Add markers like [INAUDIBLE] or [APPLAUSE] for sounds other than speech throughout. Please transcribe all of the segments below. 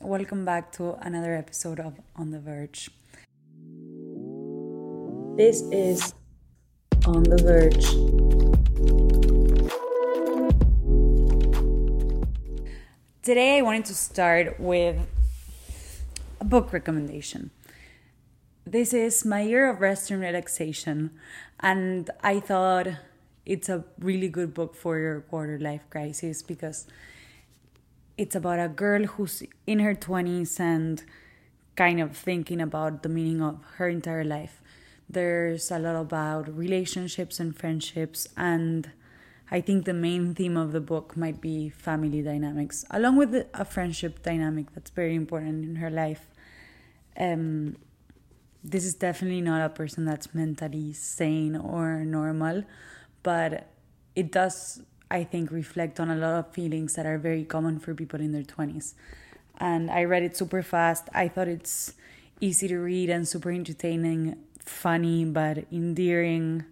welcome back to another episode of On the Verge. This is On the Verge. Today, I wanted to start with a book recommendation. This is My Year of Rest and Relaxation, and I thought it's a really good book for your quarter life crisis because it's about a girl who's in her 20s and kind of thinking about the meaning of her entire life. There's a lot about relationships and friendships, and I think the main theme of the book might be family dynamics, along with a friendship dynamic that's very important in her life. Um, this is definitely not a person that's mentally sane or normal, but it does I think, reflect on a lot of feelings that are very common for people in their 20s. And I read it super fast. I thought it's easy to read and super entertaining, funny, but endearing,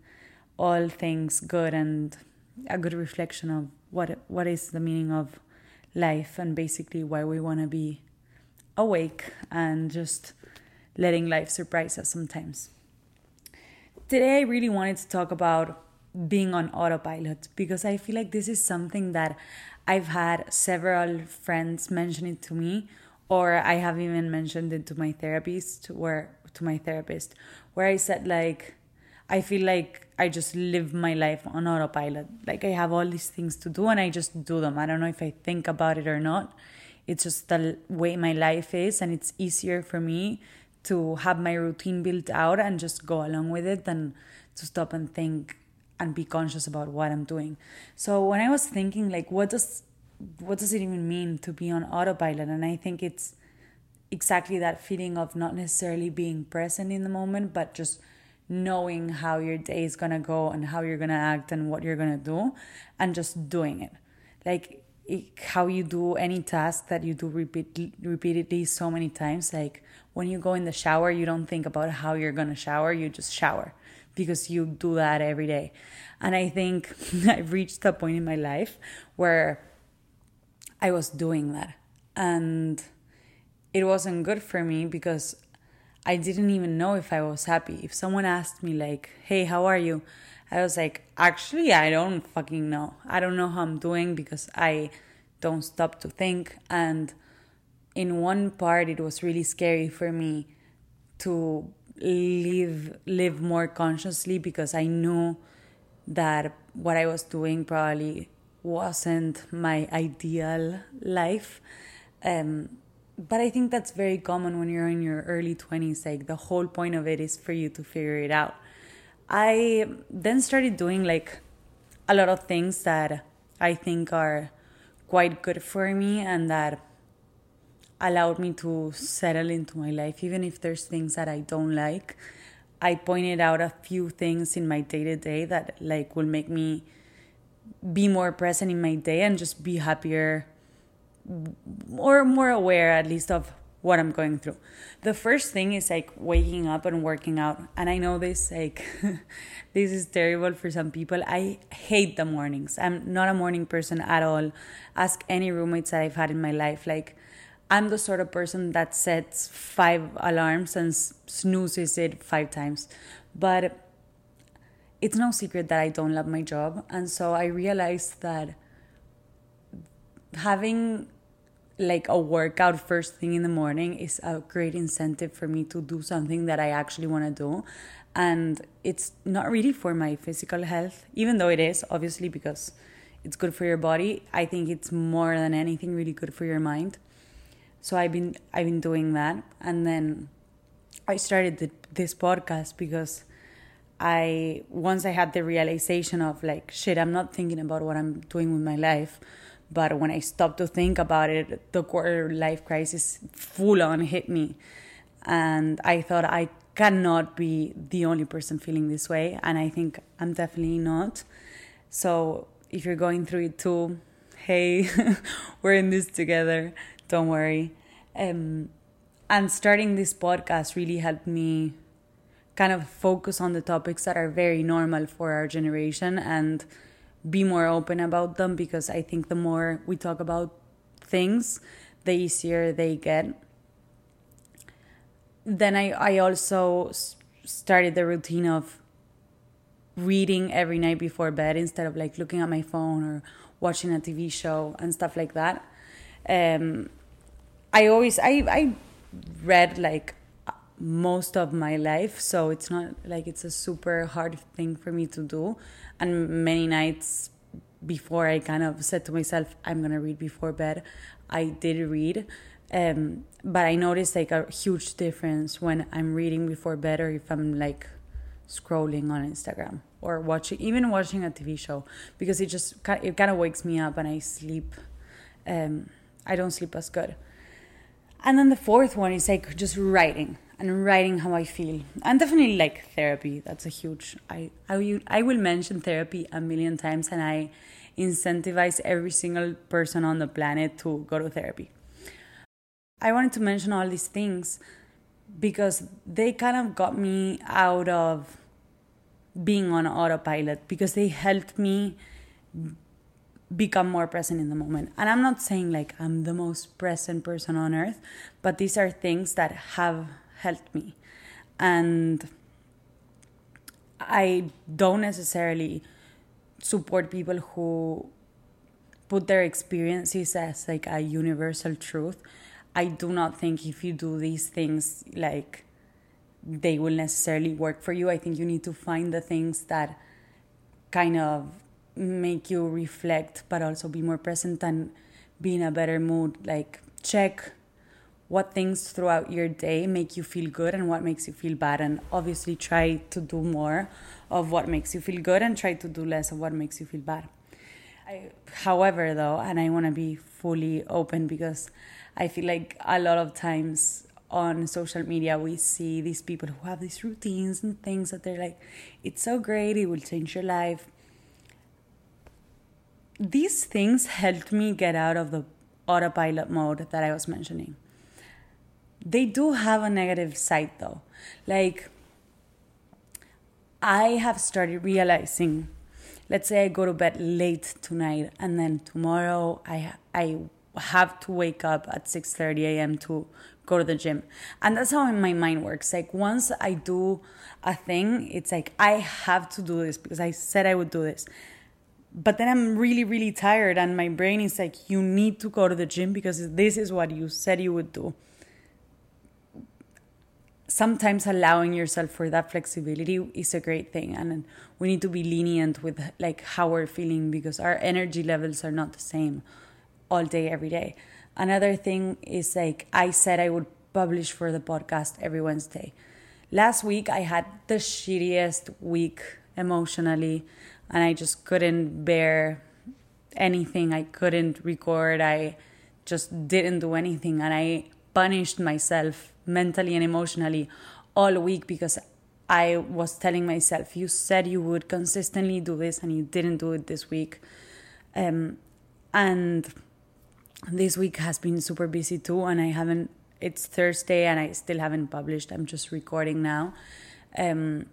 all things good and a good reflection of what what is the meaning of life and basically why we want to be awake and just letting life surprise us sometimes. Today I really wanted to talk about being on autopilot because I feel like this is something that I've had several friends mention it to me or I have even mentioned it to my therapist where to my therapist where I said like I feel like I just live my life on autopilot. Like I have all these things to do and I just do them. I don't know if I think about it or not. It's just the way my life is and it's easier for me to have my routine built out and just go along with it than to stop and think and be conscious about what I'm doing. So when I was thinking like what does what does it even mean to be on autopilot and I think it's exactly that feeling of not necessarily being present in the moment but just knowing how your day is to go and how you're to act and what you're to do and just doing it. Like it, how you do any task that you do repeat, repeatedly so many times like when you go in the shower you don't think about how you're to shower you just shower because you do that every day. And I think [LAUGHS] I've reached a point in my life where I was doing that. And it wasn't good for me because I didn't even know if I was happy. If someone asked me, like, hey, how are you? I was like, actually, I don't fucking know. I don't know how I'm doing because I don't stop to think. And in one part, it was really scary for me to live live more consciously because I knew that what I was doing probably wasn't my ideal life. Um, but I think that's very common when you're in your early 20s. Like the whole point of it is for you to figure it out. I then started doing like a lot of things that I think are quite good for me and that allowed me to settle into my life, even if there's things that I don't like. I pointed out a few things in my day to day that like will make me be more present in my day and just be happier or more aware at least of what I'm going through. The first thing is like waking up and working out. And I know this like [LAUGHS] this is terrible for some people. I hate the mornings. I'm not a morning person at all. Ask any roommates that I've had in my life like I'm the sort of person that sets five alarms and snoozes it five times. But it's no secret that I don't love my job. And so I realized that having like a workout first thing in the morning is a great incentive for me to do something that I actually want to do. And it's not really for my physical health, even though it is, obviously, because it's good for your body. I think it's more than anything really good for your mind so I've been I've been doing that, and then I started the, this podcast because I once I had the realization of like shit, I'm not thinking about what I'm doing with my life. But when I stopped to think about it, the quarter life crisis full on hit me. And I thought I cannot be the only person feeling this way. And I think I'm definitely not. So if you're going through it too, hey, [LAUGHS] we're in this together. Don't worry. Um, and starting this podcast really helped me kind of focus on the topics that are very normal for our generation and be more open about them because I think the more we talk about things, the easier they get. Then I, I also started the routine of reading every night before bed instead of like looking at my phone or watching a TV show and stuff like that. Um, I always I I read like most of my life, so it's not like it's a super hard thing for me to do. And many nights before I kind of said to myself, I'm gonna read before bed, I did read. Um, but I noticed like a huge difference when I'm reading before bed or if I'm like scrolling on Instagram or watching even watching a TV show because it just it kind of wakes me up and I sleep um, I don't sleep as good. And then the fourth one is like just writing and writing how I feel. And definitely like therapy. That's a huge I I will, I will mention therapy a million times and I incentivize every single person on the planet to go to therapy. I wanted to mention all these things because they kind of got me out of being on autopilot because they helped me become more present in the moment. And I'm not saying like I'm the most present person on earth, but these are things that have helped me. And I don't necessarily support people who put their experiences as like a universal truth. I do not think if you do these things like they will necessarily work for you. I think you need to find the things that kind of make you reflect but also be more present and be in a better mood. Like check what things throughout your day make you feel good and what makes you feel bad. And obviously try to do more of what makes you feel good and try to do less of what makes you feel bad. I, however though and i want to be fully open because i feel like a lot of times on social media we see these people who have these routines and things that they're like it's so great. It will change your life these things helped me get out of the autopilot mode that I was mentioning. They do have a negative side though. Like, I have started realizing, let's say I go to bed late tonight and then tomorrow I, I have to wake up at 6.30 a.m. to go to the gym. And that's how my mind works. Like once I do a thing, it's like I have to do this because I said I would do this but then I'm really, really tired, and my brain is like, you need to go to the gym because this is what you said you would do. Sometimes allowing yourself for that flexibility is a great thing, and we need to be lenient with like how we're feeling because our energy levels are not the same all day, every day. Another thing is like I said I would publish for the podcast every Wednesday. Last week I had the shittiest week emotionally and I just couldn't bear anything. I couldn't record. I just didn't do anything. And I punished myself mentally and emotionally all week because I was telling myself, you said you would consistently do this and you didn't do it this week. Um, and this week has been super busy too. And I haven't, it's Thursday and I still haven't published. I'm just recording now. Um,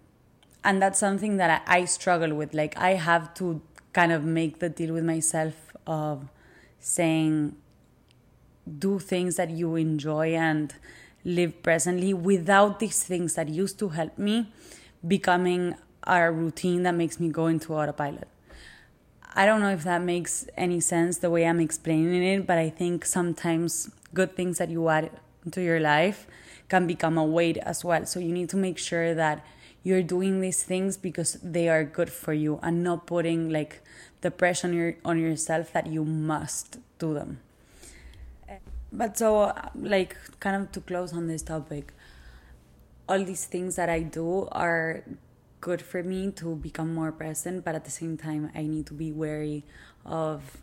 and that's something that I, I struggle with like i have to kind of make the deal with myself of saying do things that you enjoy and live presently without these things that used to help me becoming a routine that makes me go into autopilot. I don't know if that makes any sense the way I'm explaining it, but I think sometimes good things that you add into your life can become a weight as well. So you need to make sure that you're doing these things because they are good for you and not putting like the pressure on your on yourself that you must do them. But so like kind of to close on this topic all these things that i do are good for me to become more present but at the same time i need to be wary of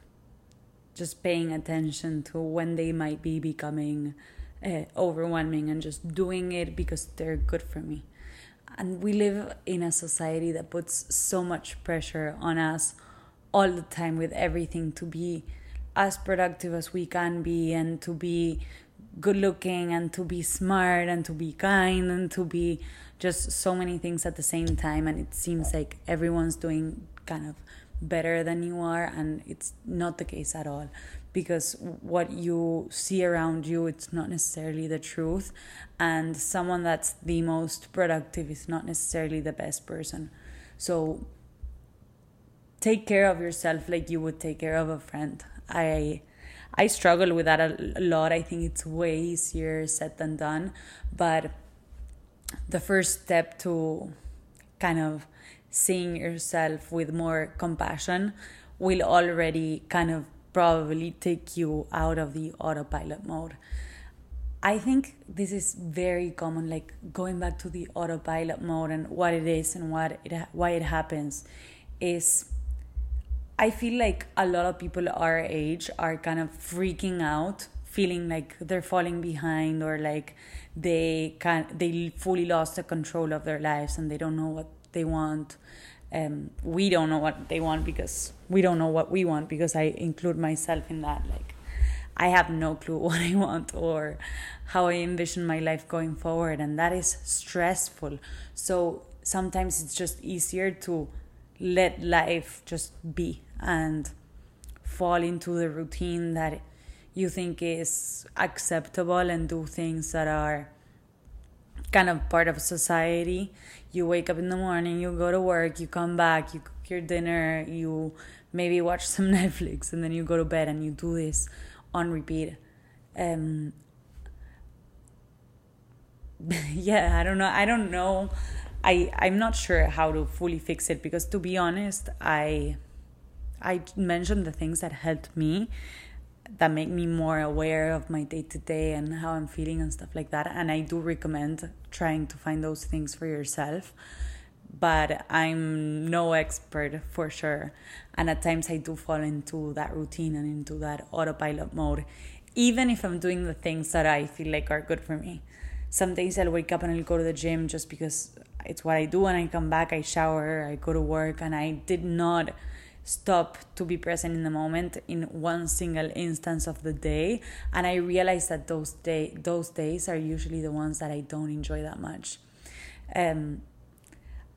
just paying attention to when they might be becoming uh, overwhelming and just doing it because they're good for me and we live in a society that puts so much pressure on us all the time with everything to be as productive as we can be and to be good looking and to be smart and to be kind and to be just so many things at the same time. And it seems like everyone's doing kind of better than you are and it's not the case at all. Because what you see around you it's not necessarily the truth. And someone that's the most productive is not necessarily the best person. So take care of yourself like you would take care of a friend. I i struggle with that a lot. I think it's way easier said than done. But the first step to kind of seeing yourself with more compassion will already kind of probably take you out of the autopilot mode. I think this is very common, like going back to the autopilot mode and what it is and what it why it happens, is I feel like a lot of people our age are kind of freaking out, feeling like they're falling behind or like they can they fully lost the control of their lives and they don't know what they want um, we don't know what they want because we don't know what we want because I include myself in that. Like, I have no clue [LAUGHS] what I want or how I envision my life going forward, and that is stressful. So sometimes it's just easier to let life just be and fall into the routine that you think is acceptable and do things that are kind of part of society. You wake up in the morning, you go to work, you come back, you cook your dinner, you maybe watch some [LAUGHS] Netflix, and then you go to bed and you do this on repeat. Um, [LAUGHS] yeah, I don't know. I don't know. I I'm not sure how to fully fix it because to be honest, I I mentioned the things that helped me that make me more aware of my day to day and how I'm feeling and stuff like that. And I do recommend trying to find those things for yourself. But I'm no expert for sure. And at times I do fall into that routine and into that autopilot mode, even if I'm doing the things that I feel like are good for me. Some days I'll wake up and I'll go to the gym just because it's what I do. And I come back, I shower, I go to work, and I did not stop to be present in the moment in one single instance of the day. And i realize that those day those days are usually the ones that i don't enjoy that much. Um,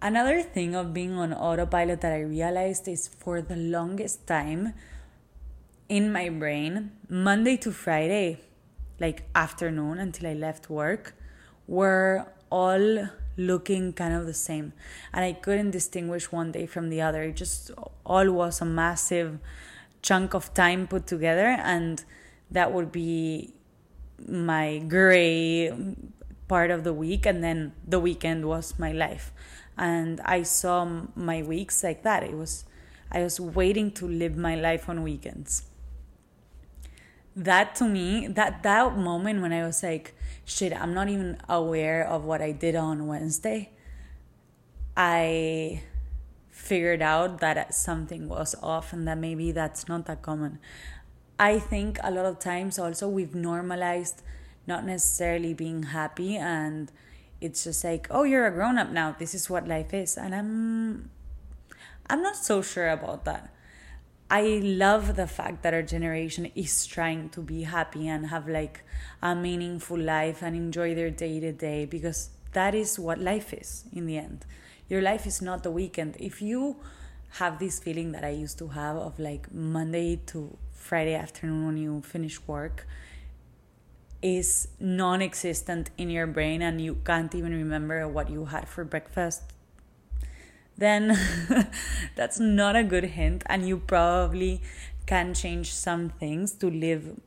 another thing of being on autopilot that i realized is for the longest time in my brain monday to friday like afternoon until i left work were all looking kind of the same. And i couldn't distinguish one day from the other. It just all was a massive chunk of time put together and that would be my gray part of the week and then the weekend was my life. And i saw my weeks like that. It was i was waiting to live my life on weekends. That to me that that moment when i was like shit i'm not even aware of what i did on wednesday. I figured out that something was off and that maybe that's not that common. I think a lot of times also we've normalized not necessarily being happy and it's just like oh you're a grown up now. This is what life is. And i'm i'm not so sure about that I love the fact that our generation is trying to be happy and have like a meaningful life and enjoy their day to day because that is what life is in the end. Your life is not the weekend. If you have this feeling that I used to have of like Monday to Friday afternoon when you finish work is non existent in your brain and you can't even remember what you had for breakfast then [LAUGHS] that's not a good hint and you probably can change some things to live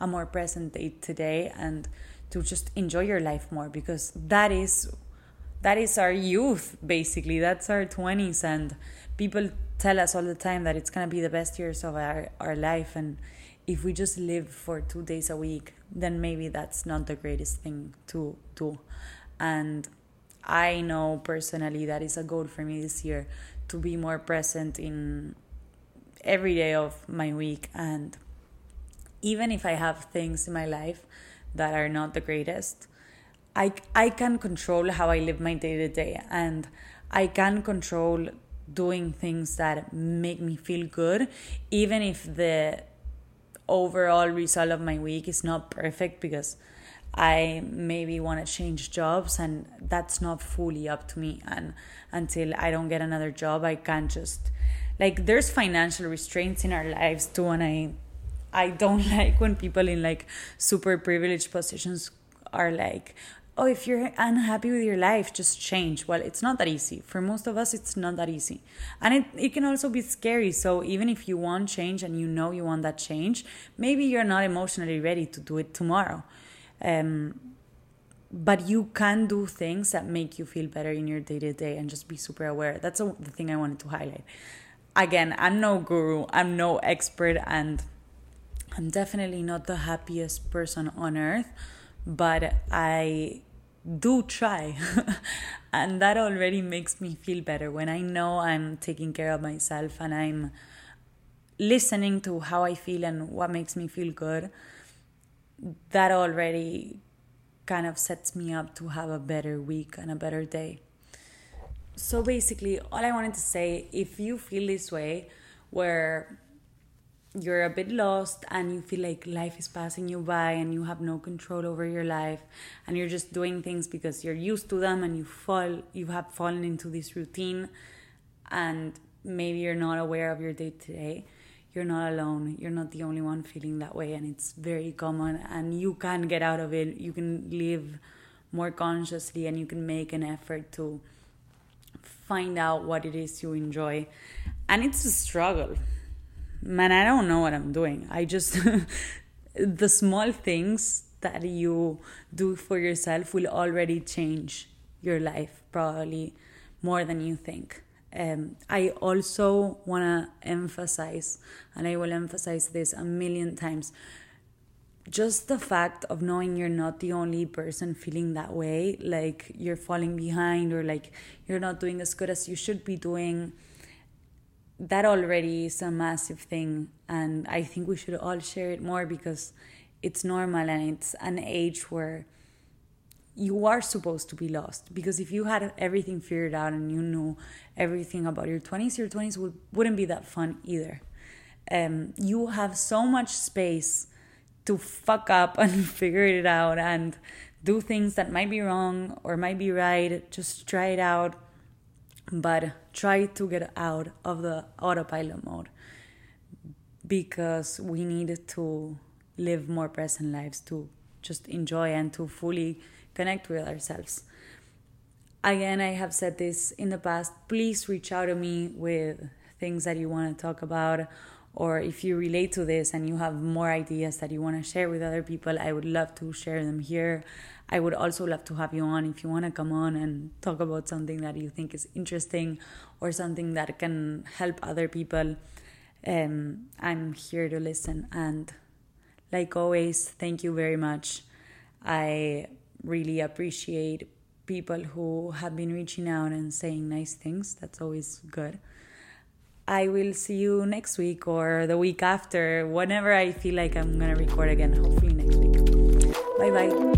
a more present day today and to just enjoy your life more because that is that is our youth basically. That's our 20s and people tell us all the time that it's going to be the best years of our, our life and if we just live for two days a week then maybe that's not the greatest thing to do. And I know personally that is a goal for me this year to be more present in every day of my week. And even if I have things in my life that are not the greatest, I I can control how I live my day to day. And I can control doing things that make me feel good even if the overall result of my week is not perfect because I maybe want to change jobs, and that's not fully up to me. And until I don't get another job, I can't just like there's financial restraints in our lives too and i i don't [LAUGHS] like when people in like super privileged positions are like oh if you're unhappy with your life just change. Well it's not that easy. For most of us it's not that easy. And it, it can also be scary. So even if you want change and you know you want that change maybe you're not emotionally ready to do it tomorrow um, but you can do things that make you feel better in your day to day and just be super aware that's a, the thing i wanted to highlight again i'm no guru i'm no expert and i'm definitely not the happiest person on earth but I do try. [LAUGHS] and that already makes me feel better when I know I'm taking care of myself and I'm listening to how I feel and what makes me feel good. That already kind of sets me up to have a better week and a better day. So basically, all I wanted to say if you feel this way, where you're a bit lost and you feel like life is passing you by and you have no control over your life and you're just doing things because you're used to them and you fall you have fallen into this routine and maybe you're not aware of your day to day you're not alone you're not the only one feeling that way and it's very common and you can get out of it you can live more consciously and you can make an effort to find out what it is you enjoy and it's a struggle man, I don't know what I'm doing. I just, [LAUGHS] the small things that you do for yourself will already change your life, probably more than you think. Um, I also want to emphasize, and I will emphasize this a million times just the fact of knowing you're not the only person feeling that way, like you're falling behind or like you're not doing as good as you should be doing that already is a massive thing. And i think we should all share it more because it's normal and it's an age where you are supposed to be lost. Because if you had everything figured out and you knew everything about your 20s your 20s would, wouldn't be that fun either. Um, you have so much space to fuck up [LAUGHS] and figure it out and do things that might be wrong or might be right. Just try it out. But try to get out of the autopilot mode. Because we need to live more present lives to just enjoy and to fully connect with ourselves. Again, I have said this in the past. Please reach out to me with things that you want to talk about, or if you relate to this and you have more ideas that you want to share with other people, I would love to share them here. I would also love to have you on if you want to come on and talk about something that you think is interesting or something that can help other people. Um, I'm here to listen. And like always, thank you very much. I really appreciate people who have been reaching out and saying nice things. That's always good. I will see you next week or the week after, whenever I feel like I'm gonna record again, hopefully next week. Bye bye.